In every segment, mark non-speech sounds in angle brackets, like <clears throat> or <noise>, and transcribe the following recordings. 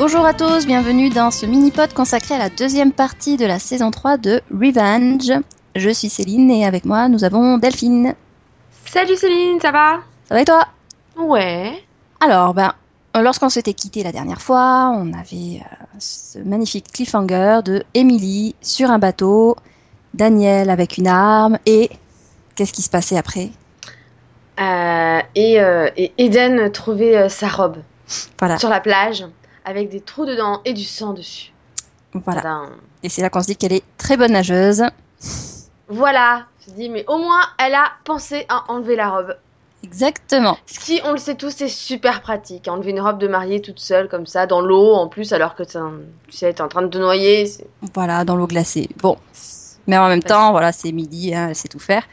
Bonjour à tous, bienvenue dans ce mini-pod consacré à la deuxième partie de la saison 3 de Revenge. Je suis Céline et avec moi nous avons Delphine. Salut Céline, ça va? Ça va et toi? Ouais. Alors, ben, lorsqu'on s'était quitté la dernière fois, on avait euh, ce magnifique cliffhanger de Emily sur un bateau, Daniel avec une arme et qu'est-ce qui se passait après? Euh, et, euh, et Eden trouvait sa robe Voilà, sur la plage avec des trous dedans et du sang dessus. voilà. Tadam. Et c'est là qu'on se dit qu'elle est très bonne nageuse. Voilà. Je dis, mais au moins, elle a pensé à enlever la robe. Exactement. Ce qui, on le sait tous, c'est super pratique. Enlever une robe de mariée toute seule, comme ça, dans l'eau, en plus, alors que tu sais, t'es en train de te noyer. Voilà, dans l'eau glacée. Bon. Mais en même temps, voilà, c'est midi, hein, elle sait tout faire.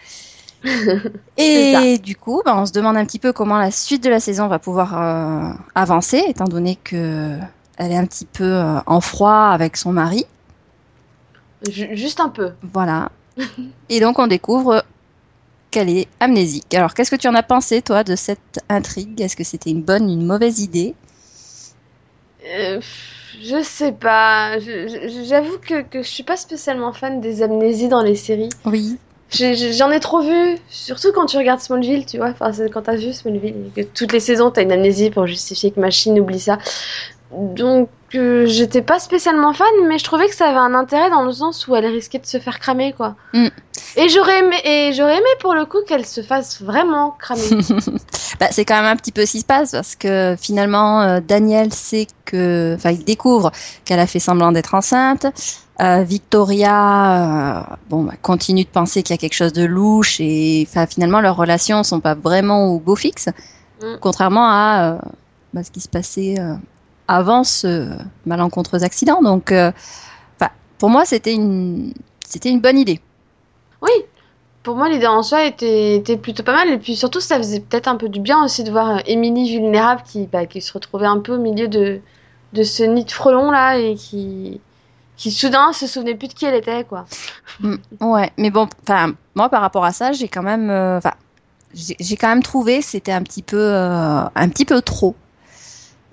<laughs> Et du coup, ben, on se demande un petit peu comment la suite de la saison va pouvoir euh, avancer, étant donné que elle est un petit peu euh, en froid avec son mari. Ju- Juste un peu. Voilà. <laughs> Et donc, on découvre qu'elle est amnésique. Alors, qu'est-ce que tu en as pensé, toi, de cette intrigue? Est-ce que c'était une bonne, une mauvaise idée? Euh, je sais pas. J'avoue que, que je suis pas spécialement fan des amnésies dans les séries. Oui. J'en ai trop vu, surtout quand tu regardes Smallville, tu vois. Enfin, quand t'as vu Smallville, que toutes les saisons t'as une amnésie pour justifier que Machine oublie ça. Donc, euh, j'étais pas spécialement fan, mais je trouvais que ça avait un intérêt dans le sens où elle risquait de se faire cramer, quoi. Mm. Et j'aurais aimé, et j'aurais aimé pour le coup qu'elle se fasse vraiment cramer. <laughs> Bah, c'est quand même un petit peu ce qui se passe parce que finalement euh, Daniel sait que, enfin il découvre qu'elle a fait semblant d'être enceinte. Euh, Victoria, bon, bah, continue de penser qu'il y a quelque chose de louche et finalement leurs relations sont pas vraiment au beau fixe, Mm. contrairement à bah, ce qui se passait avant ce malencontreux accident. Donc, euh, pour moi c'était une c'était une bonne idée. Oui, pour moi, l'idée en soi était, était plutôt pas mal. Et puis surtout, ça faisait peut-être un peu du bien aussi de voir euh, Émilie vulnérable qui, bah, qui se retrouvait un peu au milieu de, de ce nid de frelons là et qui, qui soudain se souvenait plus de qui elle était, quoi. Mm, Ouais, mais bon, moi par rapport à ça, j'ai quand même, euh, j'ai j'ai quand même trouvé c'était un petit peu, euh, un petit peu trop.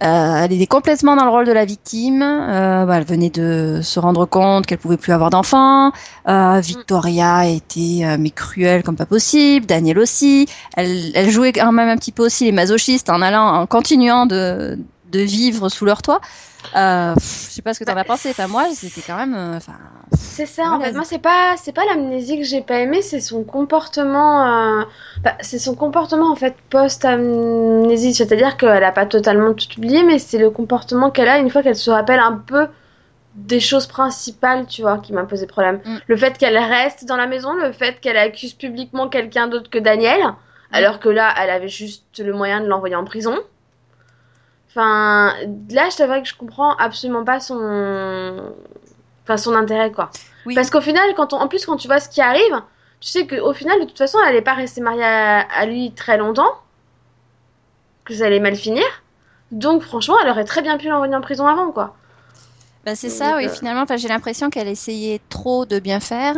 Euh, elle était complètement dans le rôle de la victime. Euh, bah, elle venait de se rendre compte qu'elle pouvait plus avoir d'enfants. Euh, Victoria était euh, mais cruelle comme pas possible. Daniel aussi. Elle, elle jouait quand même un petit peu aussi les masochistes en allant, en continuant de, de vivre sous leur toit. Euh, je sais pas ce que t'en as pensé. Enfin moi, c'était quand même, euh, C'est ça, en fait. Moi, c'est pas, c'est pas l'amnésie que j'ai pas aimé, c'est son comportement. euh, bah, c'est son comportement en fait post-amnésie. C'est-à-dire qu'elle a pas totalement tout oublié, mais c'est le comportement qu'elle a une fois qu'elle se rappelle un peu des choses principales, tu vois, qui m'a posé problème. Mm. Le fait qu'elle reste dans la maison, le fait qu'elle accuse publiquement quelqu'un d'autre que Daniel, alors que là, elle avait juste le moyen de l'envoyer en prison. Enfin, là, je t'avoue que je comprends absolument pas son, enfin, son intérêt, quoi. oui. Parce qu'au final, quand on... en plus, quand tu vois ce qui arrive, tu sais qu'au final, de toute façon, elle n'est pas restée mariée à... à lui très longtemps, que ça allait mal finir. Donc, franchement, elle aurait très bien pu l'envoyer en prison avant, quoi. Bah, c'est ça, oui. euh, Finalement, enfin, j'ai l'impression qu'elle essayait trop de bien faire.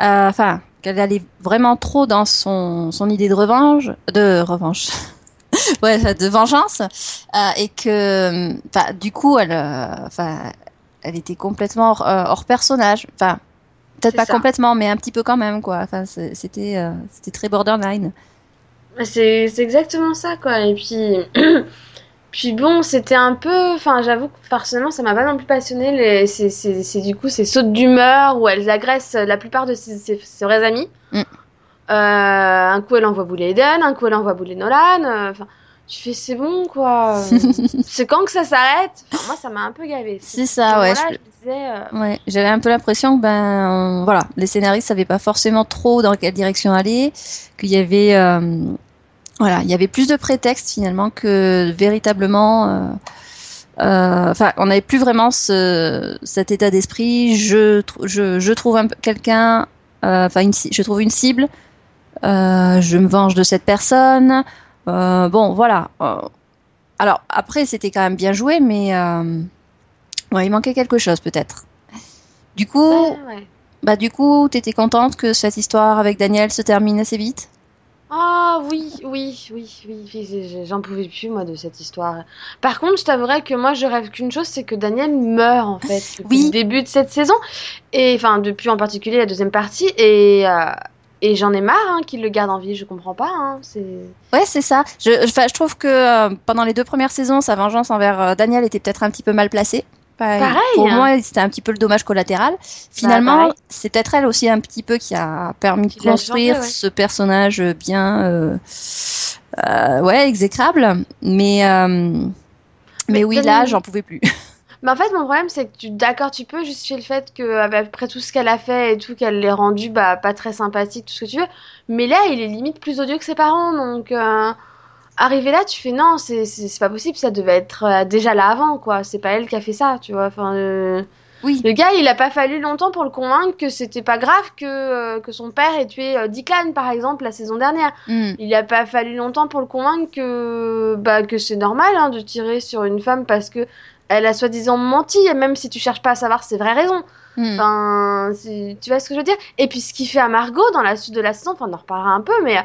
Euh, Enfin, qu'elle allait vraiment trop dans son, son idée de revanche, de revanche, <laughs> ouais, de vengeance, euh, et que, enfin, du coup, elle, euh, enfin, elle était complètement hors, euh, hors personnage. Enfin, peut-être pas ça. complètement, mais un petit peu quand même, quoi. Enfin, c'était, euh, c'était très borderline. C'est c'est exactement ça, quoi. Et puis, <clears throat> puis bon, c'était un peu. Enfin, j'avoue que personnellement, ça m'a pas non plus passionné. Les... C'est du coup ces sautes d'humeur où elles agressent la plupart de ses, ses- ses vrais amis. Mm. Euh, un coup, elle envoie bouler Eden, un coup, elle envoie bouler Nolan. euh, Enfin, tu fais, c'est bon, quoi. <laughs> C'est quand que ça s'arrête? Enfin, Moi, ça m'a un peu gavé. C'est ça, ouais, Voilà, je euh, Ouais, j'avais un peu l'impression que ben voilà, les scénaristes savaient pas forcément trop dans quelle direction aller, qu'il y avait euh, voilà, il y avait plus de prétextes finalement que véritablement enfin, on n'avait plus vraiment ce, cet état d'esprit. Je, je, je trouve quelqu'un, enfin, je trouve une cible. Euh, je me venge de cette personne. Euh, bon, voilà. Euh, alors après, c'était quand même bien joué, mais ouais, il manquait quelque chose peut-être. Du coup, ouais, ouais. bah du coup, t'étais contente que cette histoire avec Daniel se termine assez vite? Ah oui, oui, oui, oui, j'en pouvais plus moi de cette histoire. Par contre, je t'avouerais que moi je rêve qu'une chose, c'est que Daniel meurt en fait depuis le début de cette saison, et enfin depuis en particulier la deuxième partie, et euh, et j'en ai marre hein, qu'il le garde en vie, je comprends pas. Hein, ouais, c'est ça. Je, je, trouve que euh, pendant les deux premières saisons, sa vengeance envers euh, Daniel était peut-être un petit peu mal placée. Pareil. Pour hein. moi, c'était un petit peu le dommage collatéral. Finalement, c'est peut-être elle aussi un petit peu qui a permis de construire ce personnage bien, euh, euh, ouais, exécrable. Mais, mais, mais, oui, là, j'en pouvais plus. <laughs> Mais en fait, mon problème, c'est que tu, d'accord, tu peux justifier le fait que, après tout ce qu'elle a fait et tout, qu'elle l'ait rendu, bah, pas très sympathique, tout ce que tu veux. Mais là, il est limite plus odieux que ses parents, donc, euh, arrivé là, tu fais non, c'est, c'est, pas possible, ça devait être euh, déjà là avant, quoi. C'est pas elle qui a fait ça, tu vois. Enfin, euh, oui. Le gars, il a pas fallu longtemps pour le convaincre que c'était pas grave que, que son père ait tué Declan, par exemple, la saison dernière. Hmm. Il a pas fallu longtemps pour le convaincre que, bah, que c'est normal hein, de tirer sur une femme parce que elle a soi-disant menti, et même si tu cherches pas à savoir ses vraies raisons. Hmm. Enfin, tu vois ce que je veux dire? Et puis ce qu'il fait à Margot dans la suite de la saison, enfin on en reparlera un peu, mais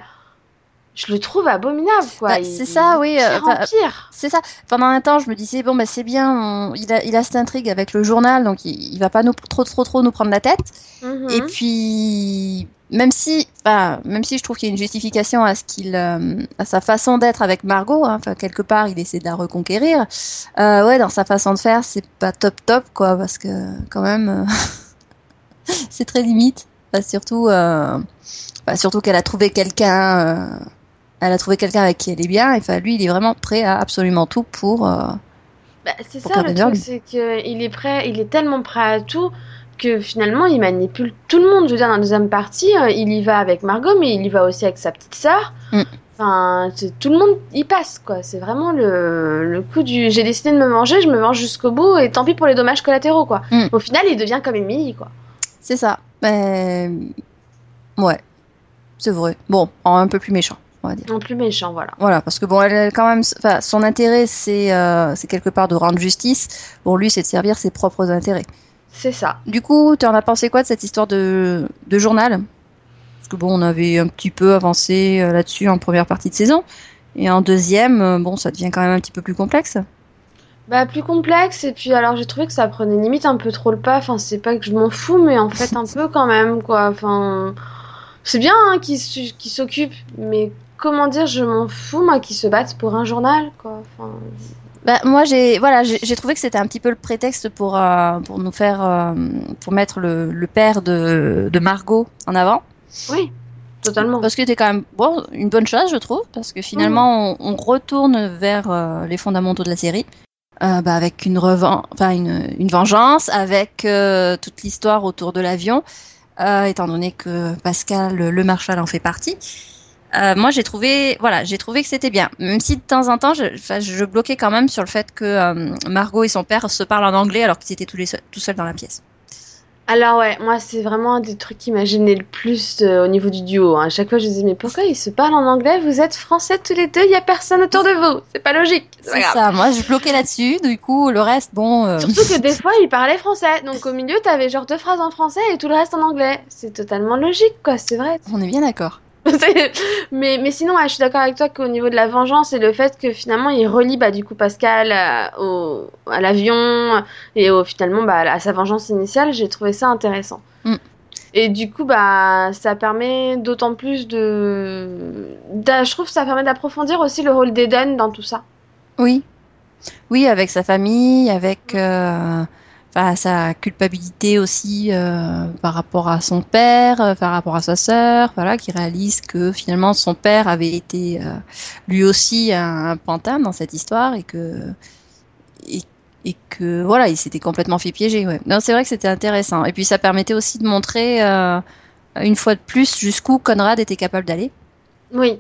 je le trouve abominable, quoi. Bah, c'est ça, oui. Euh, pire. C'est ça. Pendant un temps, je me disais bon, bah c'est bien, il a, il a cette intrigue avec le journal, donc il, il va pas nous, trop, trop, trop nous prendre la tête. Mhm. Et puis, même si, même si je trouve qu'il y a une justification à ce qu'il, euh, à sa façon d'être avec Margot, hein, enfin quelque part, il essaie de la reconquérir. Euh, ouais, dans sa façon de faire, c'est pas top top, quoi, parce que quand même, euh, <laughs> c'est très limite. surtout, surtout qu'elle a trouvé quelqu'un elle a trouvé quelqu'un avec qui elle est bien, et enfin, lui, il est vraiment prêt à absolument tout pour. Euh, bah, c'est ça le truc, c'est qu'il est prêt, il est tellement prêt à tout que finalement, il manipule tout le monde. Je veux dire, dans la deuxième partie, euh, il y va avec Margot, mais il y va aussi avec sa petite sœur. Mm. Enfin, tout le monde y passe, quoi. C'est vraiment le, le coup du j'ai décidé de me manger, je me mange jusqu'au bout, et tant pis pour les dommages collatéraux, quoi. Mm. Au final, il devient comme Emily, quoi. C'est ça. Mais... Ouais. C'est vrai. Bon, un peu plus méchant on va dire. En plus méchant, voilà. Voilà, parce que bon, elle, quand même, enfin, son intérêt, c'est, euh, c'est quelque part de rendre justice. Bon, lui, c'est de servir ses propres intérêts. C'est ça. Du coup, tu en as pensé quoi de cette histoire de, de journal? Parce que bon, on avait un petit peu avancé euh, là-dessus en première partie de saison. Et en deuxième, euh, bon, ça devient quand même un petit peu plus complexe. Bah, plus complexe, et puis alors j'ai trouvé que ça prenait limite un peu trop le pas. Enfin, c'est pas que je m'en fous, mais en fait, un <laughs> peu quand même, quoi. Enfin, c'est bien hein, qu'ils s'occupent, mais comment dire, je m'en fous, moi, qui se battent pour un journal, quoi. Enfin... Bah, moi, j'ai voilà, j'ai trouvé que c'était un petit peu le prétexte pour euh, pour nous faire euh, pour mettre le, le père de, de, Margot en avant. Oui, totalement. Parce que c'était quand même bon, une bonne chose, je trouve, parce que finalement, on, on, retourne vers euh, les fondamentaux de la série. bah, avec une, enfin, une, une vengeance, avec toute l'histoire autour de l'avion, étant donné que Pascal Le Marchal en fait partie. Euh, moi, j'ai trouvé, voilà, j'ai trouvé que c'était bien. Même si de temps en temps, je, je bloquais quand même sur le fait que euh, Margot et son père se parlent en anglais alors qu'ils étaient tous les tout seuls dans la pièce. Alors ouais, moi c'est vraiment un des trucs qui m'a gêné le plus euh, au niveau du duo. Hein. À chaque fois je disais mais pourquoi ils se parlent en anglais? Vous êtes français tous les deux, il y a personne autour de vous. C'est pas logique. C'est ça, moi je bloquais là-dessus, du coup le reste bon... Surtout que des <laughs> fois ils parlaient français, donc au milieu t'avais genre deux phrases en français et tout le reste en anglais. C'est totalement logique quoi, c'est vrai. On est bien d'accord. <laughs> mais, mais sinon, je suis d'accord avec toi qu'au niveau de la vengeance et le fait que finalement il relie bah, du coup Pascal à, euh, au, à l'avion et au, finalement bah, à sa vengeance initiale, j'ai trouvé ça intéressant. Mm. Et du coup, bah, ça permet d'autant plus de. Je trouve que ça permet d'approfondir aussi le rôle d'Eden dans tout ça. Oui. Oui, avec sa famille, avec. Euh enfin, sa culpabilité aussi euh, par rapport à son père, euh, par rapport à sa sœur, voilà, qui réalise que finalement son père avait été euh, lui aussi un, pantin dans cette histoire et que et, et que voilà, il s'était complètement fait piéger. Ouais. Non, c'est vrai que c'était intéressant. Et puis ça permettait aussi de montrer une fois de plus jusqu'où Conrad était capable d'aller. Oui.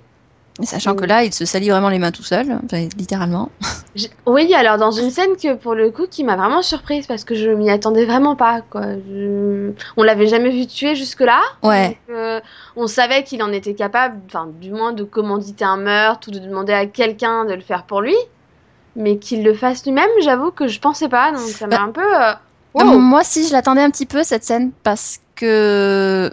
Sachant que là, il se salit vraiment les mains tout seul, littéralement. <laughs> Oui, alors dans une scène que pour le coup qui m'a vraiment surprise parce que je m'y attendais vraiment pas. Quoi. On l'avait jamais vu tuer jusque-là. Ouais. Euh, on savait qu'il en était capable, enfin du moins de commanditer un meurtre ou de demander à quelqu'un de le faire pour lui. Mais qu'il le fasse lui-même, j'avoue que je pensais pas. Donc ça m'a bah, un peu. Euh, moi, si je l'attendais un petit peu cette scène parce que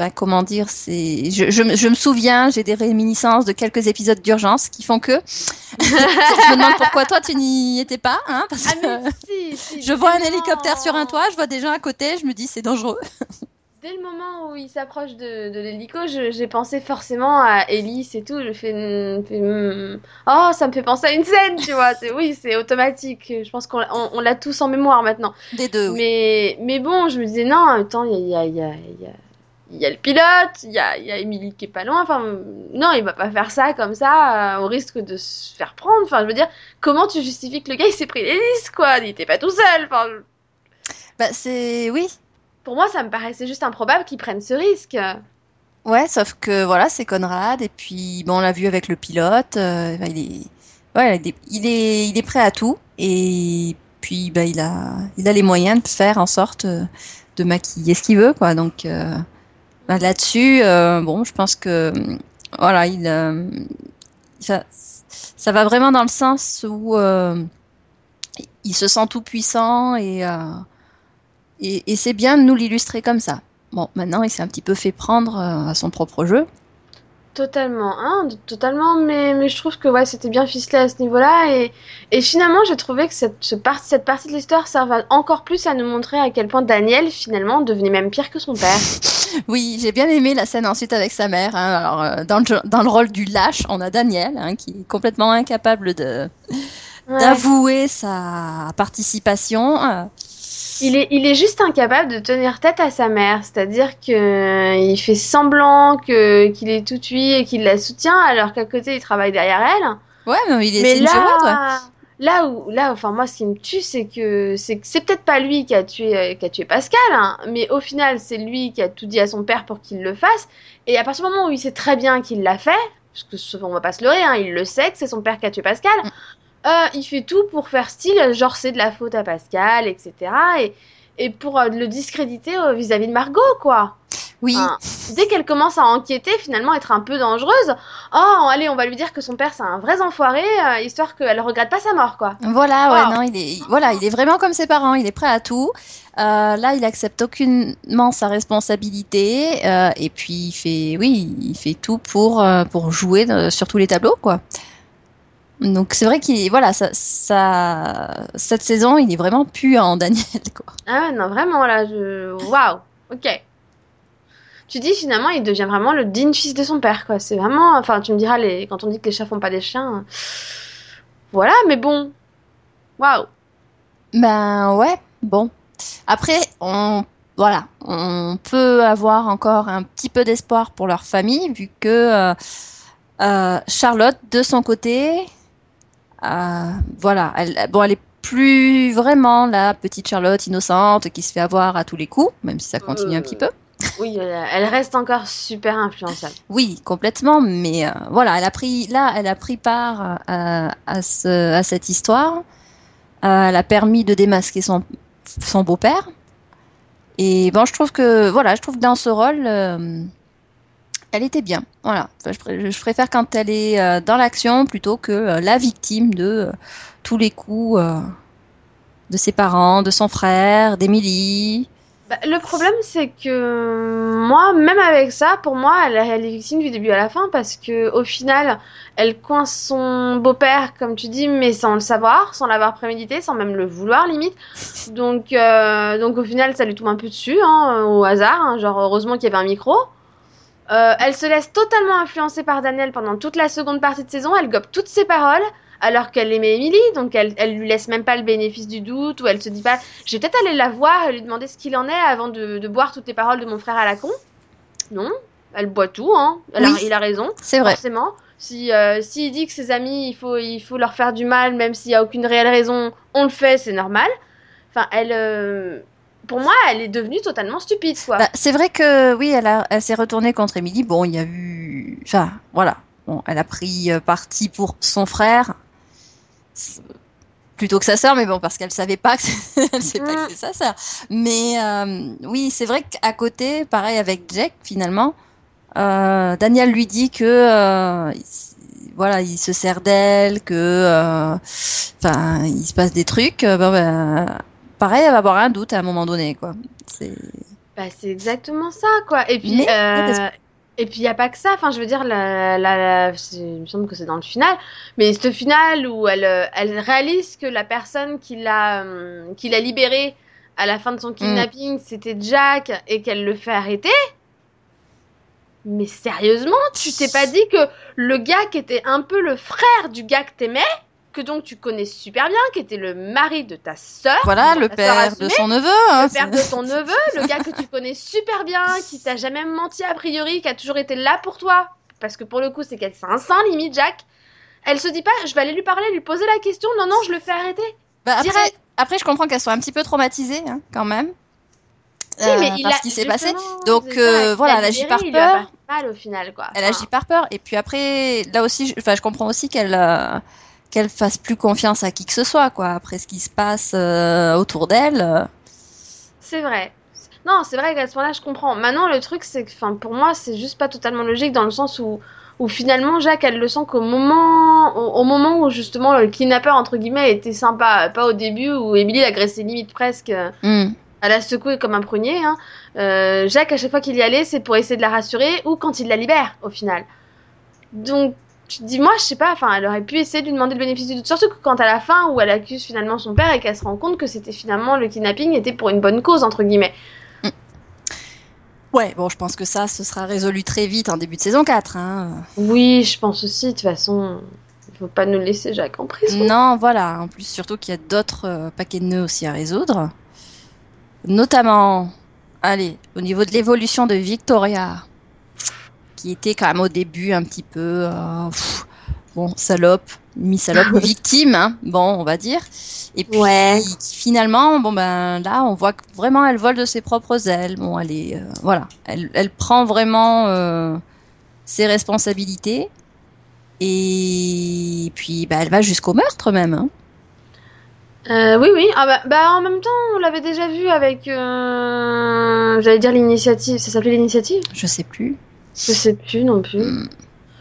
bah, comment dire, c'est, je, je, je, me souviens, j'ai des réminiscences de quelques épisodes d'urgence qui font que <laughs> je me demande pourquoi toi tu n'y étais pas, hein, parce Ah, que mais si, si, je vois un hélicoptère sur un toit, je vois des gens à côté, je me dis c'est dangereux. Dès le moment où il s'approche de, de l'hélico, j'ai pensé forcément à Elise et tout. Je fais, hmm, hmm. oh, ça me fait penser à une scène, tu vois. C'est oui, c'est automatique. Je pense qu'on l'a- on, on l'a tous en mémoire maintenant. Des deux. oui. Mais mais bon, je me disais non. Attends, il y a y a y a y a- y a le pilote, il y a il y a Émilie qui est pas loin. Enfin non, il va pas faire ça comme ça euh, au risque de se faire prendre. Enfin, je veux dire, comment tu justifies que le gars il s'est pris l'hélice quoi Il était pas tout seul. Enfin, Bah, c'est oui. pour moi, ça me paraissait juste improbable qu'il prenne ce risque. Ouais, sauf que voilà, c'est Conrad et puis bon, on l'a vu avec le pilote, euh, bah, il est ouais, il est, il est il est prêt à tout et puis bah il a il a les moyens de faire en sorte euh, de maquiller ce qu'il veut quoi. Donc euh, bah, là-dessus euh, bon, je pense que voilà, il euh, ça va vraiment dans le sens où euh, il se sent tout puissant et et, c'est bien de nous l'illustrer comme ça. Bon, maintenant, il s'est un petit peu fait prendre à son propre jeu. Totalement, hein, totalement, mais, mais je trouve que ouais, c'était bien ficelé à ce niveau-là, et, et finalement, j'ai trouvé que cette, ce par- cette partie de l'histoire servait encore plus à nous montrer à quel point Daniel, finalement, devenait même pire que son père. <laughs> Oui, j'ai bien aimé la scène ensuite avec sa mère. hein. Alors, euh, dans, le, dans le rôle du lâche, on a Daniel, hein, qui est complètement incapable de Ouais. d'avouer sa participation. Il est, il est juste incapable de tenir tête à sa mère, c'est-à-dire que euh, il fait semblant que qu'il est tout lui et qu'il la soutient, alors qu'à côté, il travaille derrière elle. Ouais, mais il est, Mais là, là où, là, enfin moi, ce qui me tue, c'est que c'est peut-être pas lui qui a tué, euh, qui a tué Pascal, hein, mais au final, c'est lui qui a tout dit à son père pour qu'il le fasse. Et à partir du moment où il sait très bien qu'il l'a fait, parce que ce- on va pas se leurrer, hein, il le sait que c'est son père qui a tué Pascal. Mm. Euh, il fait tout pour faire style, genre c'est de la faute à Pascal, etc. Et, et pour euh, le discréditer euh, vis-à-vis de Margot, quoi. Oui, dès qu'elle commence à enquêter, finalement être un peu dangereuse, oh, allez, on va lui dire que son père c'est un vrai enfoiré, euh, histoire qu'elle regrette pas sa mort, quoi. voilà, ouais, non, il est, voilà, il est vraiment comme ses parents. Il est prêt à tout. Euh, là, il accepte aucunement sa responsabilité euh, et puis il fait, oui, il fait tout pour pour jouer sur tous les tableaux, quoi. Donc c'est vrai qu'il, voilà, ça, ça, cette saison, il est vraiment puant, Daniel, quoi. Ah ouais, non, vraiment, là, je... Waouh, ok. Tu dis, finalement, il devient vraiment le digne fils de son père, quoi. C'est vraiment... Enfin, tu me diras, les... quand on dit que les chats font pas des chiens... Voilà, mais bon. Waouh. Ben ouais, bon. Après, on, voilà, on peut avoir encore un petit peu d'espoir pour leur famille, vu que euh, euh, Charlotte, de son côté, voilà, elle, bon, elle est plus vraiment la petite Charlotte innocente qui se fait avoir à tous les coups, même si ça continue un Euh. petit peu. Oui, elle, reste encore super influençable. <laughs> Oui, complètement, mais euh, voilà, elle a pris là, elle a pris part à, à, ce, à cette histoire. Euh, elle a permis de démasquer son, son beau-père. Et bon, je trouve que voilà, je trouve que dans ce rôle, euh, elle était bien. Voilà, je, pr- je préfère quand elle est euh, dans l'action plutôt que euh, la victime de euh, tous les coups de ses parents, de son frère, d'Émilie. Bah, le problème, c'est que moi, même avec ça, pour moi, elle, est victime du début à la fin parce que au final, elle coince son beau-père, comme tu dis, mais sans le savoir, sans l'avoir prémédité, sans même le vouloir limite. Donc, donc au final, ça lui tombe un peu dessus, hein, au hasard. hein, genre, heureusement qu'il y avait un micro. Euh, elle se laisse totalement influencer par Daniel pendant toute la seconde partie de saison. Elle gobe toutes ses paroles. Alors qu'elle aimait Emily, donc elle, elle lui laisse même pas le bénéfice du doute, ou elle se dit pas, je vais peut-être aller la voir et lui demander ce qu'il en est avant de, de boire toutes les paroles de mon frère à la con. Non, elle boit tout, hein. Elle a- Oui. il a raison, C'est vrai. forcément. Si euh, s'il dit que ses amis, il faut, il faut leur faire du mal, même s'il y a aucune réelle raison, on le fait, c'est normal. Enfin, elle, euh, pour moi, elle est devenue totalement stupide, quoi. Bah, c'est vrai que oui, elle, a- elle s'est retournée contre Émilie. Bon, il y a eu, enfin, voilà. Bon, elle a pris euh, parti pour son frère plutôt que sa sœur, mais bon, parce qu'elle savait pas que c'est- <laughs> Mm. sa sœur. Mais euh, oui, c'est vrai qu'à côté, pareil avec Jack, finalement, euh, Daniel lui dit que euh, voilà, il se sert d'elle, que euh, enfin, il se passe des trucs. bon, ben, pareil, elle va avoir un doute à un moment donné, quoi. C'est Bah, c'est exactement ça, quoi. Et puis, Mais- euh, et puis il y a pas que ça. Enfin, je veux dire, la, la, la- c'est- il me semble que c'est dans le final. Mais ce final où elle, euh, elle réalise que la personne qui l'a, hum, qui l'a libérée à la fin de son kidnapping, c'était Jack, et qu'elle le fait arrêter. Mais sérieusement, tu t'es pas dit que le gars qui était un peu le frère du gars que t'aimais, que donc tu connais super bien, qui était le mari de ta sœur, Voilà, le père de son neveu. hein, le père de ton neveu, le gars que tu connais super bien, qui t'a jamais menti a priori, qui a toujours été là pour toi. Parce que pour le coup, c'est qu'elle c'est un saint limite, Jack. Elle se dit pas, je vais aller lui parler, lui poser la question. Non, non, je le fais arrêter. Bah, après, après, je comprends qu'elle soit un petit peu traumatisée, hein, quand même. Euh, mais il par a ce qui s'est passé. Donc, euh, il voilà, elle agit par peur. mal au final, quoi. Elle Enfin, agit par peur. Et puis après, là aussi, je, enfin, je comprends aussi qu'elle euh, qu'elle fasse plus confiance à qui que ce soit, quoi. Après ce qui se passe euh, autour d'elle. euh. C'est vrai. Non, c'est vrai qu'à ce moment-là, je comprends. Maintenant, le truc, c'est que, enfin, pour moi, c'est juste pas totalement logique dans le sens où, où finalement, Jacques, elle le sent qu'au moment, au, au moment où justement le kidnappeur entre guillemets était sympa, pas au début où Emily l'agressait limite presque, Hmm. à la secouer comme un prunier. Hein. Euh, Jacques, à chaque fois qu'il y allait, c'est pour essayer de la rassurer ou quand il la libère, au final. Donc, tu te dis, moi, je sais pas, enfin, elle aurait pu essayer de lui demander le bénéfice du doute. Surtout que quand à la fin, où elle accuse finalement son père et qu'elle se rend compte que c'était finalement le kidnapping était pour une bonne cause, entre guillemets. Ouais, bon, je pense que ça, ce sera résolu très vite en début de saison 4. Hein. Oui, je pense aussi, de toute façon, il faut pas nous laisser Jacques en prison. Non, voilà. En plus, surtout qu'il y a d'autres euh, paquets de nœuds aussi à résoudre. Notamment, allez, au niveau de l'évolution de Victoria, qui était quand même au début un petit peu, euh, pff, bon, salope, mi-salope, <laughs> victime, hein, bon, on va dire. Et puis, Ouais. finalement, bon ben là, on voit que vraiment elle vole de ses propres ailes. Bon, elle est, euh, voilà, elle, elle prend vraiment euh, ses responsabilités. Et puis, bah, elle va jusqu'au meurtre même. hein. Euh, oui, oui. Ah bah, bah, en même temps, on l'avait déjà vu avec. euh, J'allais dire l'initiative. Ça s'appelait l'initiative? Je sais plus. Je sais plus non plus. Hmm.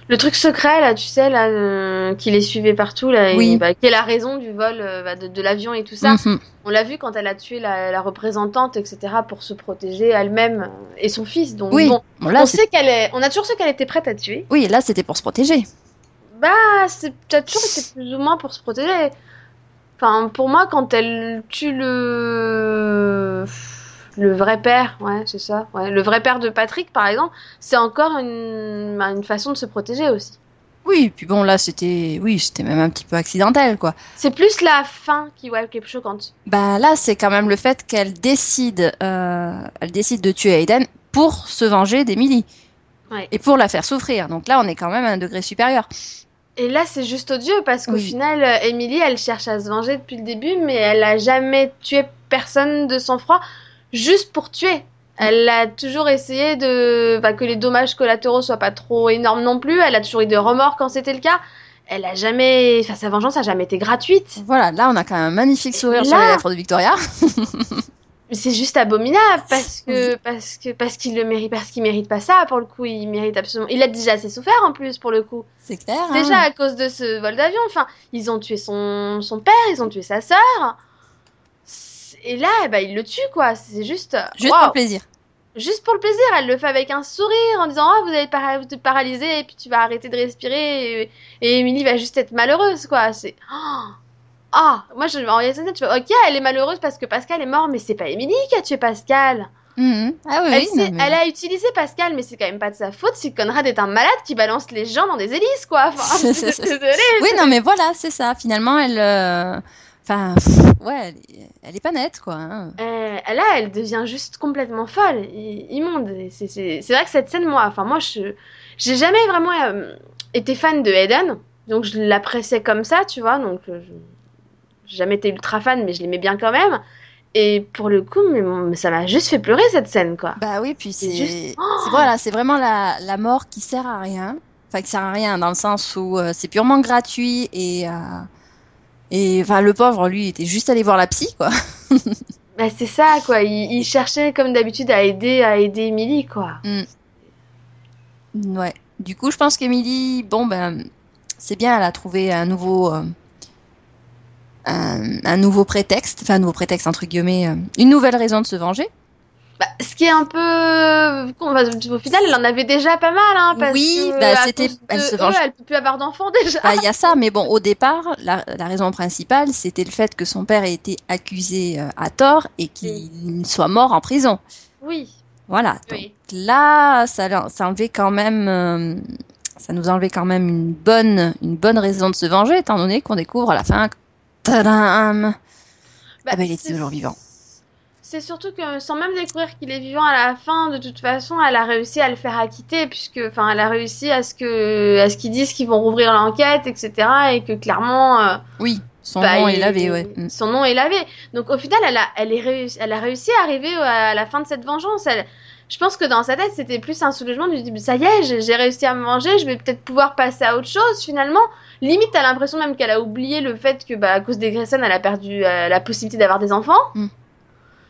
Le truc secret, là, tu sais, là, euh, qui les suivait partout, là, Oui. et, bah, qui est la raison du vol euh, bah, de, de l'avion et tout ça. Mhm. On l'a vu quand elle a tué la, la représentante, etc., pour se protéger elle-même euh, et son fils. Donc, Oui. bon, Bon, là, on sait qu'elle est. On a toujours su qu'elle était prête à tuer. oui, là, c'était pour se protéger. Bah, c'est peut-être toujours été plus ou moins pour se protéger. Enfin, pour moi, quand elle tue le le vrai père, ouais, c'est ça, ouais, le vrai père de Patrick, par exemple, c'est encore une... bah, une façon de se protéger aussi. Oui, puis bon, là, c'était, oui, c'était même un petit peu accidentel, quoi. C'est plus la fin qui ouais, qui est choquante. Ben là, c'est quand même le fait qu'elle décide, euh, elle décide de tuer Aiden pour se venger d'Emily Ouais. et pour la faire souffrir. Donc là, on est quand même à un degré supérieur. Et là, c'est juste odieux parce qu'au Oui. final, euh, Emily, elle cherche à se venger depuis le début, mais elle a jamais tué personne de son froid juste pour tuer. Elle a toujours essayé de bah, que les dommages collatéraux soient pas trop énormes non plus. Elle a toujours eu de remords quand c'était le cas. Elle a jamais, enfin, sa vengeance a jamais été gratuite. Voilà, là, on a quand même un magnifique sourire sur les lèvres de Victoria. Mais <laughs> C'est juste abominable <laughs> parce que parce que parce qu'il le mérite parce qu'il mérite pas ça pour le coup. Il mérite absolument. Il a déjà assez souffert en plus pour le coup. C'est clair. hein. Déjà à cause de ce vol d'avion, enfin, ils ont tué son, son père, ils ont tué sa sœur. Et là, bah, ils le tuent, quoi. C'est juste. Juste waouh. pour le plaisir. Juste pour le plaisir. Elle le fait avec un sourire en disant Ah, vous allez para- vous êtes paralysé et puis tu vas arrêter de respirer. Et, et Emily va juste être malheureuse, quoi. C'est. Oh. Ah, moi, je, en réalité, tu vois, ok, elle est malheureuse parce que Pascal est mort, mais c'est pas Emily qui a tué Pascal. Mhm. Ah oui, elle, oui, s'est- non, mais- elle a utilisé Pascal, mais c'est quand même pas de sa faute si Conrad est un malade qui balance les gens dans des hélices, quoi. Enfin, <laughs> <laughs> désolée. Oui, non, mais voilà, c'est ça. Finalement, elle, euh, enfin, ouais, elle est, pas nette, quoi. hein. Euh, là, elle devient juste complètement folle, immonde. C'est vrai que cette scène, moi, enfin moi, je j'ai jamais vraiment euh, été fan de Eden, donc je l'appréciais comme ça, tu vois. Donc euh, je- j'ai jamais été ultra fan, mais je l'aimais bien quand même. Et pour le coup, mais, ça m'a juste fait pleurer cette scène, quoi. Bah oui, puis C'est juste- Oh voilà, c'est vraiment la, la mort qui sert à rien. Enfin, qui sert à rien dans le sens où euh, c'est purement gratuit et et enfin le pauvre lui il était juste allé voir la psy quoi. <laughs> Bah, c'est ça, quoi. Il, il cherchait comme d'habitude à aider, à aider Emily, quoi. Ouais. Du coup, je pense qu'Emily, bon ben, c'est bien, elle a trouvé un nouveau euh, un, un nouveau prétexte, enfin un nouveau prétexte entre guillemets, euh, une nouvelle raison de se venger. Bah, ce qui est un peu. Au final, elle en avait déjà pas mal, hein, parce oui, que bah, c'était- elle se eux, venge. elle peut plus avoir d'enfants <laughs> déjà. Bah, Il y a ça, mais bon, au départ, la, la raison principale, c'était le fait que son père ait été accusé euh, à tort et qu'il soit mort en prison. Oui, Voilà. Donc oui. là, ça, ça enlevait quand même, euh, ça nous enlevait quand même une bonne, une bonne raison de se venger, étant donné qu'on découvre à la fin, que- tadam, Bah, ah ben, il était toujours vivant. C'est surtout que sans même découvrir qu'il est vivant à la fin, de toute façon, elle a réussi à le faire acquitter, puisque, enfin, elle a réussi à ce que, à ce qu'ils disent qu'ils vont rouvrir l'enquête, etc., et que clairement, euh, Oui, son bah, nom est lavé, ouais. Mm. Son nom est lavé. Donc au final, elle a, elle est réussi, elle a réussi à arriver à la fin de cette vengeance. Elle, je pense que dans sa tête, c'était plus un soulagement du type, ça y est, j'ai j'ai réussi à me venger, je vais peut-être pouvoir passer à autre chose finalement. Limite, t'as l'impression même qu'elle a oublié le fait que, bah, à cause des Grayson, elle a perdu euh, la possibilité d'avoir des enfants. Mm.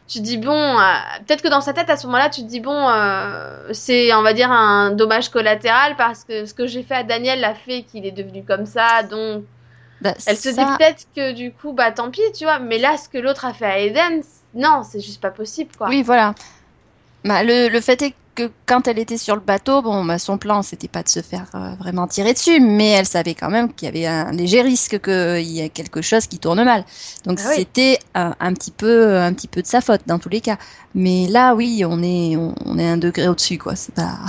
Tu te dis bon, euh, peut-être que dans sa tête à ce moment-là, tu te dis bon, euh, c'est on va dire un dommage collatéral parce que ce que j'ai fait à Daniel l'a fait qu'il est devenu comme ça, donc Bah, elle se dit peut-être que du coup, bah tant pis, tu vois. Mais là, ce que l'autre a fait à Eden, non, c'est juste pas possible, quoi. Oui, voilà. Bah, le, le fait est que quand elle était sur le bateau, bon, bah, son plan, c'était pas de se faire euh, vraiment tirer dessus, mais elle savait quand même qu'il y avait un léger risque qu'il y ait quelque chose qui tourne mal. Donc Ah c'était euh, un petit peu, un petit peu de sa faute dans tous les cas. Mais là, oui, on est, on, on est un degré au-dessus, quoi. C'est pas. <laughs>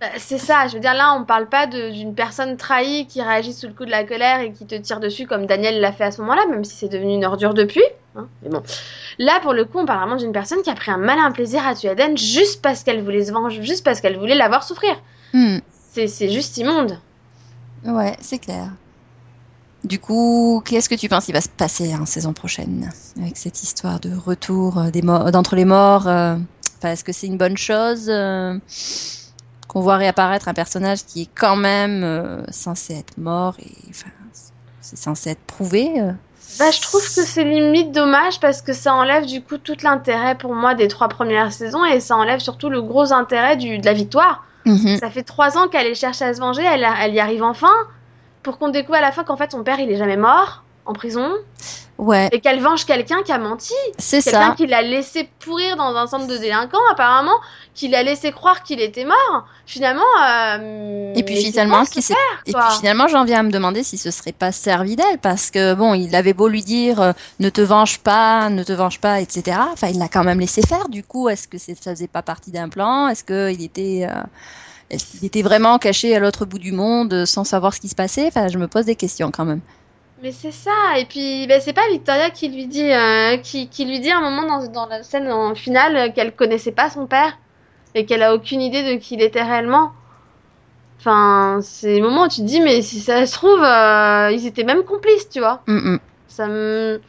Bah, c'est ça, je veux dire, là, on parle pas d'une personne trahie qui réagit sous le coup de la colère et qui te tire dessus comme Daniel l'a fait à ce moment-là, même si c'est devenu une ordure depuis. Hein. Mais bon, là, pour le coup, on parle vraiment d'une personne qui a pris un malin plaisir à tuer Eden juste parce qu'elle voulait se venger, juste parce qu'elle voulait la voir souffrir. Hmm. C'est juste immonde. Ouais, c'est clair. Du coup, qu'est-ce que tu penses qu'il va se passer en saison prochaine avec cette histoire de retour euh, d'entre les morts euh, Est-ce que c'est une bonne chose euh, qu'on voit réapparaître un personnage qui est quand même euh, censé être mort et enfin, c'est censé être prouvé Bah, je trouve que c'est limite dommage parce que ça enlève du coup tout l'intérêt pour moi des trois premières saisons et ça enlève surtout le gros intérêt du, de la victoire. Mhm. Ça fait trois ans qu'elle cherche à se venger, elle, elle y arrive enfin, pour qu'on découvre à la fin qu'en fait son père il est jamais mort en prison Ouais, et qu'elle venge quelqu'un qui a menti, c'est quelqu'un ça. qui l'a laissé pourrir dans un centre de délinquants apparemment, qui l'a laissé croire qu'il était mort. Finalement, euh, Et puis finalement, qui père, Et puis finalement, j'en viens à me demander si ce serait pas servi d'elle, parce que bon, il avait beau lui dire euh, ne te venge pas, ne te venge pas, etc. Enfin, il l'a quand même laissé faire. Du coup, est-ce que ça faisait pas partie d'un plan? Est-ce qu'il était, euh, est-ce qu'il était vraiment caché à l'autre bout du monde euh, sans savoir ce qui se passait? Enfin, je me pose des questions quand même. Mais c'est ça, et puis ben, c'est pas Victoria qui lui dit, euh, qui, qui lui dit à un moment dans, dans la scène en finale qu'elle connaissait pas son père et qu'elle a aucune idée de qui il était réellement. Enfin, c'est le moment où tu te dis, mais si ça se trouve, euh, ils étaient même complices, tu vois. Mm, mm. Ça me.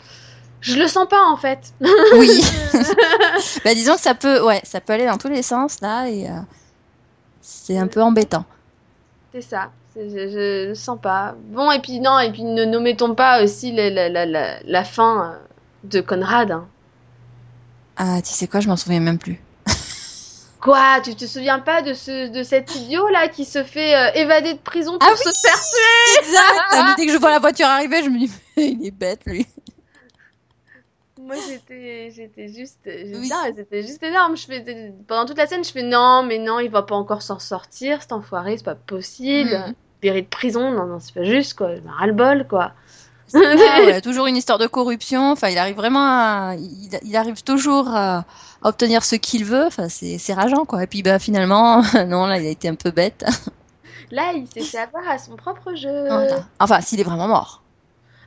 Je le sens pas en fait. Oui. <laughs> bah, disons que ça peut, ouais, ça peut aller dans tous les sens là, et euh, c'est un peu embêtant. C'est ça. Je, le sens pas. Bon, et puis non, et puis ne n'omettons pas aussi la, la, la, la, la fin euh, de Conrad. hein. Ah, tu sais quoi, je m'en souviens même plus. Quoi? Tu te souviens pas de ce de cet idiot là qui se fait euh, évader de prison pour Ah se oui faire tuer? Exact. <laughs> Dès que je vois la voiture arriver, je me dis, <laughs> il est bête lui. Moi j'étais j'étais juste j'étais- Oui. c'était juste énorme. Je fais pendant toute la scène, je fais non mais non, il va pas encore s'en sortir, cet enfoiré, c'est pas possible. Péré de prison, non non, c'est pas juste quoi. Je me ras le bol quoi. <laughs> Ouais, toujours une histoire de corruption. Enfin, il arrive vraiment à, il, il arrive toujours à, à obtenir ce qu'il veut. Enfin, c'est, c'est rageant, quoi. Et puis, bah, finalement, <laughs> non, là, il a été un peu bête. Là, il s'est fait avoir à son propre jeu. Voilà. Enfin, s'il est vraiment mort.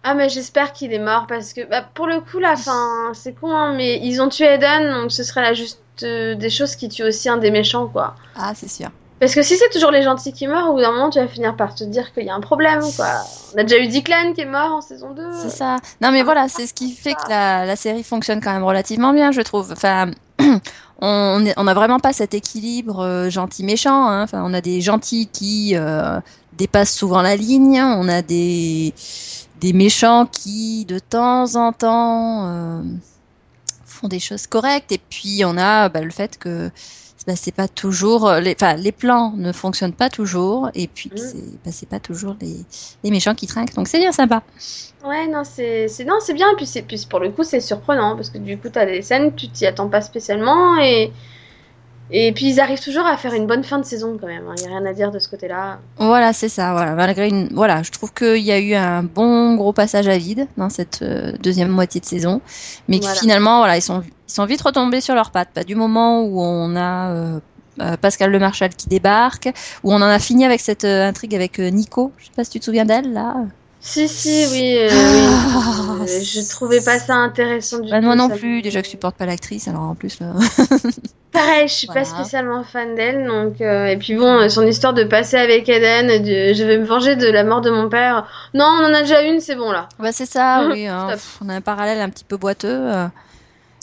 Ah mais j'espère qu'il est mort parce que bah, pour le coup la fin c'est con hein, mais ils ont tué Eden donc ce serait là juste euh, des choses qui tuent aussi un des méchants quoi. Ah, c'est sûr. Parce que si c'est toujours les gentils qui meurent, au bout d'un moment, tu vas finir par te dire qu'il y a un problème, quoi. On a déjà eu Declan qui est mort en saison 2. C'est ça. Non, mais voilà, c'est ce qui fait que la, la série fonctionne quand même relativement bien, je trouve. Enfin, <clears throat> on n'a vraiment pas cet équilibre euh, gentil-méchant. hein. Enfin, on a des gentils qui euh, dépassent souvent la ligne. On a des, des méchants qui, de temps en temps, euh, font des choses correctes. Et puis on a bah, le fait que bah, c'est pas toujours les, enfin, les plans ne fonctionnent pas toujours. Et puis Mm. c'est bah, c'est pas toujours les, les méchants qui trinquent. Donc c'est bien sympa. Ouais, non, c'est non, c'est bien. Et puis, puis pour le coup, c'est surprenant parce que du coup, t'as des scènes, tu t'y attends pas spécialement. Et, et puis, ils arrivent toujours à faire une bonne fin de saison quand même. Il y a rien à dire de ce côté-là. Voilà, c'est ça. Voilà, malgré une, voilà, je trouve qu'il y a eu un bon gros passage à vide dans cette euh, deuxième moitié de saison, mais que finalement, voilà, ils sont, ils sont vite retombés sur leurs pattes. Pas du moment où on a euh, euh, Pascal Le Marchal qui débarque, où on en a fini avec cette euh, intrigue avec Nico. Je sais pas si tu te souviens d'elle là. Si, si, oui. euh, Ah, oui. Euh, je trouvais pas ça intéressant du Bah, tout. moi non ça plus. Déjà que je supporte pas l'actrice, alors en plus là. <laughs> Pareil, je suis pas spécialement fan d'elle, donc euh, et puis bon, euh, son histoire de passer avec Eden, de je vais me venger de la mort de mon père. Non, on en a déjà une, c'est bon là. Bah, c'est ça, <laughs> oui. hein. Pff, on a un parallèle un petit peu boiteux. euh.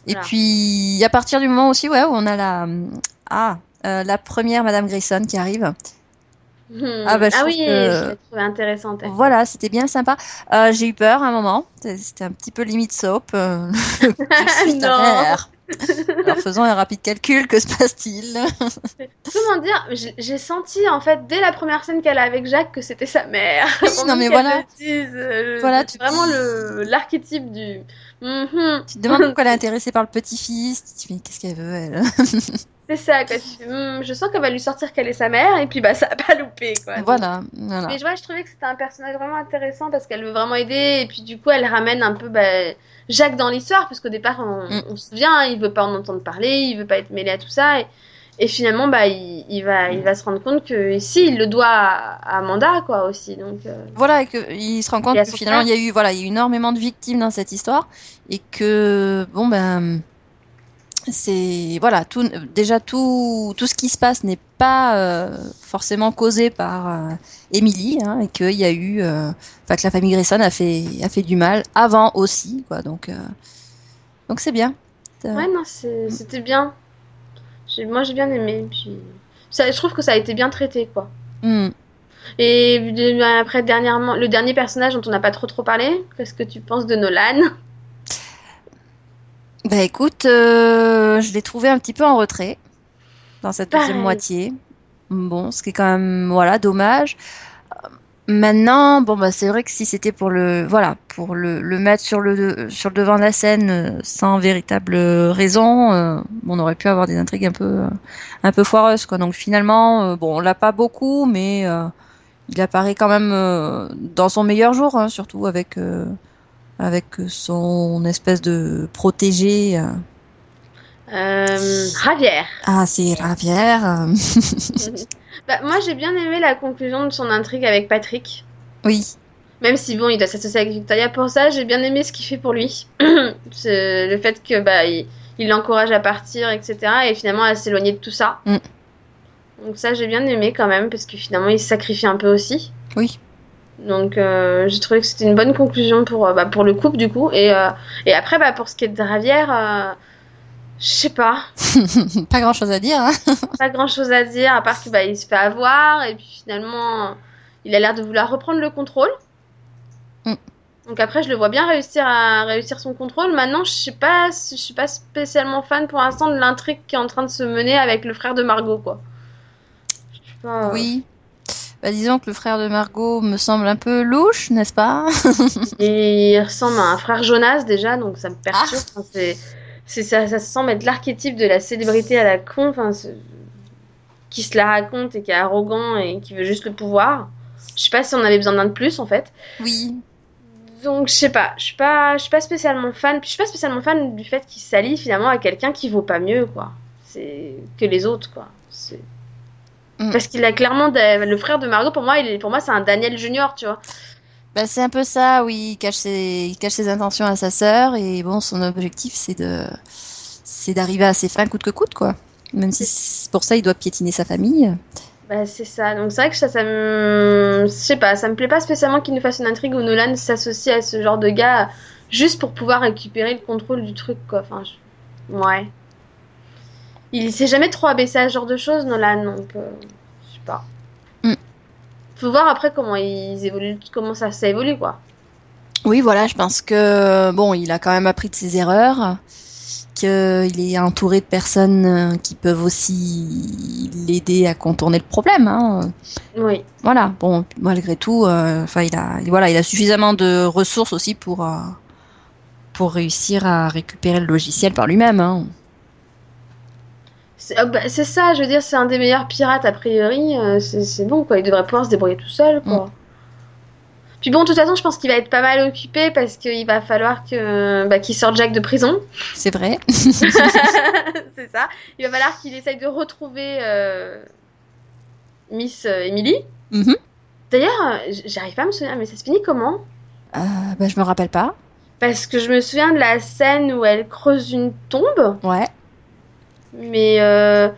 Et Voilà. puis, à partir du moment aussi, ouais, où on a la, ah, euh, la première Madame Grayson qui arrive. Hmm. Ah, bah, je trouve oui, que- je l'ai trouvée intéressante. Voilà, c'était bien sympa. Euh, j'ai eu peur à un moment. C'était un petit peu limite soap. euh, <laughs> <laughs> Non. <laughs> Alors, faisons un rapide calcul, que se passe-t-il? Comment dire J'ai senti en fait dès la première scène qu'elle a avec Jacques que c'était sa mère. Oui, non, mais voilà. dise, euh, Voilà, tu vraiment le l'archétype du. Mhm. Tu te demandes pourquoi elle est intéressée par le petit-fils? Tu te dis, qu'est-ce qu'elle veut, elle? C'est ça quoi. Tu fais, Hmm, je sens qu'elle va lui sortir qu'elle est sa mère et puis bah ça a pas loupé quoi. Voilà, voilà. Mais ouais, je trouvais que c'était un personnage vraiment intéressant parce qu'elle veut vraiment aider et puis du coup elle ramène un peu bah, Jacques dans l'histoire parce qu'au départ on, Mm. on se souvient, hein, il veut pas en entendre parler, il veut pas être mêlé à tout ça et, et finalement bah il, il va il va se rendre compte que ici il le doit à, à Amanda quoi aussi donc euh, Voilà, et que, il se rend compte que finalement, il y a eu, voilà, il y a eu énormément de victimes dans cette histoire, et que, bon, ben, c'est, voilà, tout, déjà, tout, tout ce qui se passe n'est pas euh, forcément causé par euh, Emily, hein, et qu'il y a eu, euh, que la famille Grayson a fait, a fait du mal avant aussi, quoi, donc, donc c'est bien. Ouais non c'était bien. Moi j'ai bien aimé puis ça, je trouve que ça a été bien traité quoi. hmm. Et après dernièrement le dernier personnage dont on n'a pas trop trop parlé, qu'est-ce que tu penses de Nolan? Bah écoute, euh, je l'ai trouvé un petit peu en retrait dans cette deuxième moitié. Bon, ce qui est quand même, voilà, dommage. Euh, Maintenant, bon bah c'est vrai que si c'était pour le, voilà, pour le, le mettre sur le sur le devant de la scène euh, sans véritable raison, euh, on aurait pu avoir des intrigues un peu un peu foireuses quoi. Donc finalement, euh, bon, on l'a pas beaucoup, mais euh, il apparaît quand même dans son meilleur jour, hein, surtout avec avec son espèce de protégé. euh. Javier. Ah, c'est Ravière. <laughs> Bah, moi, j'ai bien aimé la conclusion de son intrigue avec Patrick. Oui, Même si, bon, il doit s'associer avec Victoria pour ça, j'ai bien aimé ce qu'il fait pour lui. <clears throat> Le fait que, bah, il il l'encourage à partir, etc. Et finalement, à s'éloigner de tout ça. Mm. Donc ça, j'ai bien aimé quand même, parce que finalement, il se sacrifie un peu aussi. oui. Donc, euh, j'ai trouvé que c'était une bonne conclusion pour, euh, bah, pour le couple, du coup. Et, euh, et après, bah, pour ce qui est de Ravière, euh, je sais pas. <laughs> pas grand chose à dire. Hein. <laughs> pas grand chose à dire à part que bah, il se fait avoir et puis finalement il a l'air de vouloir reprendre le contrôle. Mm. Donc après je le vois bien réussir à réussir son contrôle. Maintenant je sais pas je suis pas spécialement fan pour l'instant de l'intrigue qui est en train de se mener avec le frère de Margot quoi. Je sais pas, Oui. Bah, disons que le frère de Margot me semble un peu louche, n'est-ce pas <laughs> il ressemble à un frère Jonas déjà donc ça me perturbe. Enfin, c'est c'est ça, ça semble être l'archétype de la célébrité à la con. Enfin, qui se la raconte et qui est arrogant et qui veut juste le pouvoir. Je sais pas si on avait besoin d'un de plus en fait. Oui. Donc je sais pas, je suis pas, je suis pas spécialement fan. Puis je suis pas spécialement fan du fait qu'il s'allie finalement à quelqu'un qui vaut pas mieux quoi. C'est que les autres quoi. C'est Mm. parce qu'il a clairement le frère de Margot pour moi, il pour moi c'est un Daniel Junior tu vois. Bah, c'est un peu ça, oui. Il cache ses, il cache ses intentions à sa sœur et bon, son objectif, c'est de, c'est d'arriver à ses fins coûte que coûte, quoi. Même si pour ça, il doit piétiner sa famille. Bah c'est ça. Donc c'est vrai que ça, ça me, je sais pas, ça me plaît pas spécialement qu'il nous fasse une intrigue où Nolan s'associe à ce genre de gars juste pour pouvoir récupérer le contrôle du truc quoi. Enfin, je- ouais. Il s'est jamais trop abaissé à ce genre de choses Nolan donc euh, je sais pas. Mm. Faut voir après comment ils évoluent, comment ça, ça évolue quoi. Oui, voilà, je pense que bon, il a quand même appris de ses erreurs qu'il est entouré de personnes euh, qui peuvent aussi l'aider à contourner le problème. Hein. Oui. Voilà. Bon, malgré tout, euh, enfin, il a, voilà, il a suffisamment de ressources aussi pour euh, pour réussir à récupérer le logiciel par lui-même. Hein. C'est euh, bah, c'est ça, je veux dire, c'est un des meilleurs pirates a priori. euh, c'est bon, quoi. Il devrait pouvoir se débrouiller tout seul, quoi. Puis bon, de toute façon, je pense qu'il va être pas mal occupé parce qu'il va falloir que bah, qu'il sorte Jack de prison. C'est vrai. <laughs> c'est ça. Il va falloir qu'il essaye de retrouver euh, Miss Emily. D'ailleurs, euh, j- j'arrive pas à me souvenir, mais ça se finit comment? Euh, bah, je me rappelle pas. Parce que je me souviens de la scène où elle creuse une tombe, Ouais. Mais euh,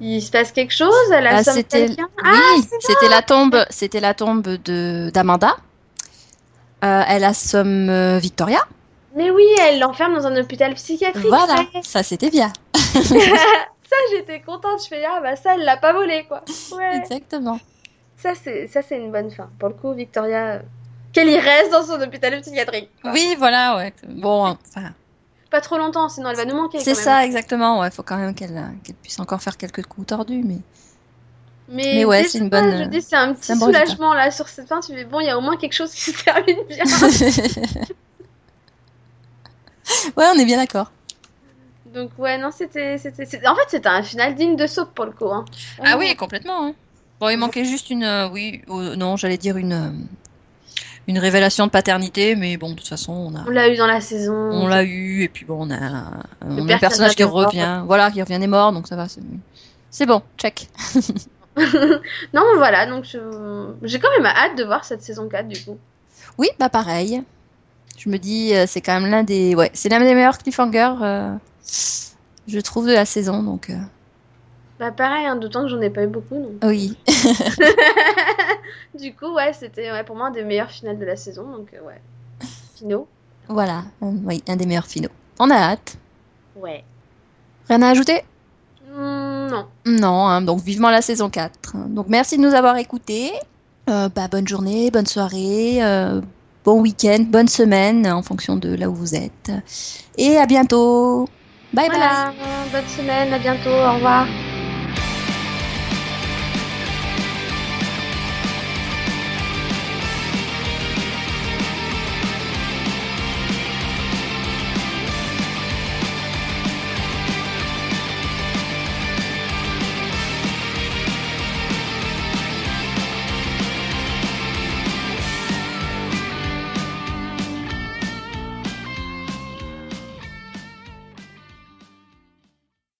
il se passe quelque chose. Elle Ah, c'était oui, c'était la tombe, c'était la tombe de d'Amanda. Euh, elle assomme euh, Victoria. Mais oui, elle l'enferme dans un hôpital psychiatrique. Voilà, ça c'était bien. <laughs> ça, j'étais contente. Je fais ah bah ça, elle l'a pas volé quoi. Ouais. Exactement. Ça c'est ça c'est une bonne fin. Pour le coup, Victoria, qu'elle y reste dans son hôpital psychiatrique. quoi. Oui, voilà, ouais. Bon, enfin, Pas trop longtemps, sinon elle va nous manquer. c'est ça exactement. Ouais, faut quand même qu'elle qu'elle puisse encore faire quelques coups tordus, mais. Mais, Mais ouais, c'est une bonne- Je dis, c'est un petit un bon résultat. soulagement là sur cette fin. Tu fais bon, il y a au moins quelque chose qui se termine bien. <laughs> ouais, on est bien d'accord. Donc ouais, non, c'était, c'était, c'était- en fait, c'était un final digne de soap pour le coup. Hein. Ah oui, complètement. hein. Bon, il manquait juste une, euh, oui, euh, non, j'allais dire une, euh, une révélation de paternité, mais bon, de toute façon, on a, On l'a eu dans la saison. on l'a eu, et puis bon, on a, on a un personnage qui revient voilà, qui revient des morts, donc ça va, c'est, bon, check. <laughs> non, voilà, donc je- j'ai quand même hâte de voir cette saison 4 du coup. Oui, bah pareil. Je me dis, euh, c'est quand même l'un des, ouais, c'est l'un des meilleurs cliffhangers, euh, je trouve de la saison, donc euh, Bah pareil, hein, d'autant que j'en ai pas eu beaucoup. Donc. oui. <laughs> du coup, ouais, c'était ouais, pour moi un des meilleurs finales de la saison. Donc euh, ouais, finaux. Voilà, oui, un des meilleurs finaux. On a hâte. Ouais. Rien à ajouter? Hmm, non. Non, hein, donc vivement la saison 4. Donc merci de nous avoir écoutés. Euh, bah, bonne journée, bonne soirée, euh, bon week-end, bonne semaine en fonction de là où vous êtes. Et à bientôt. Bye bye. Bonne semaine, à bientôt, au revoir.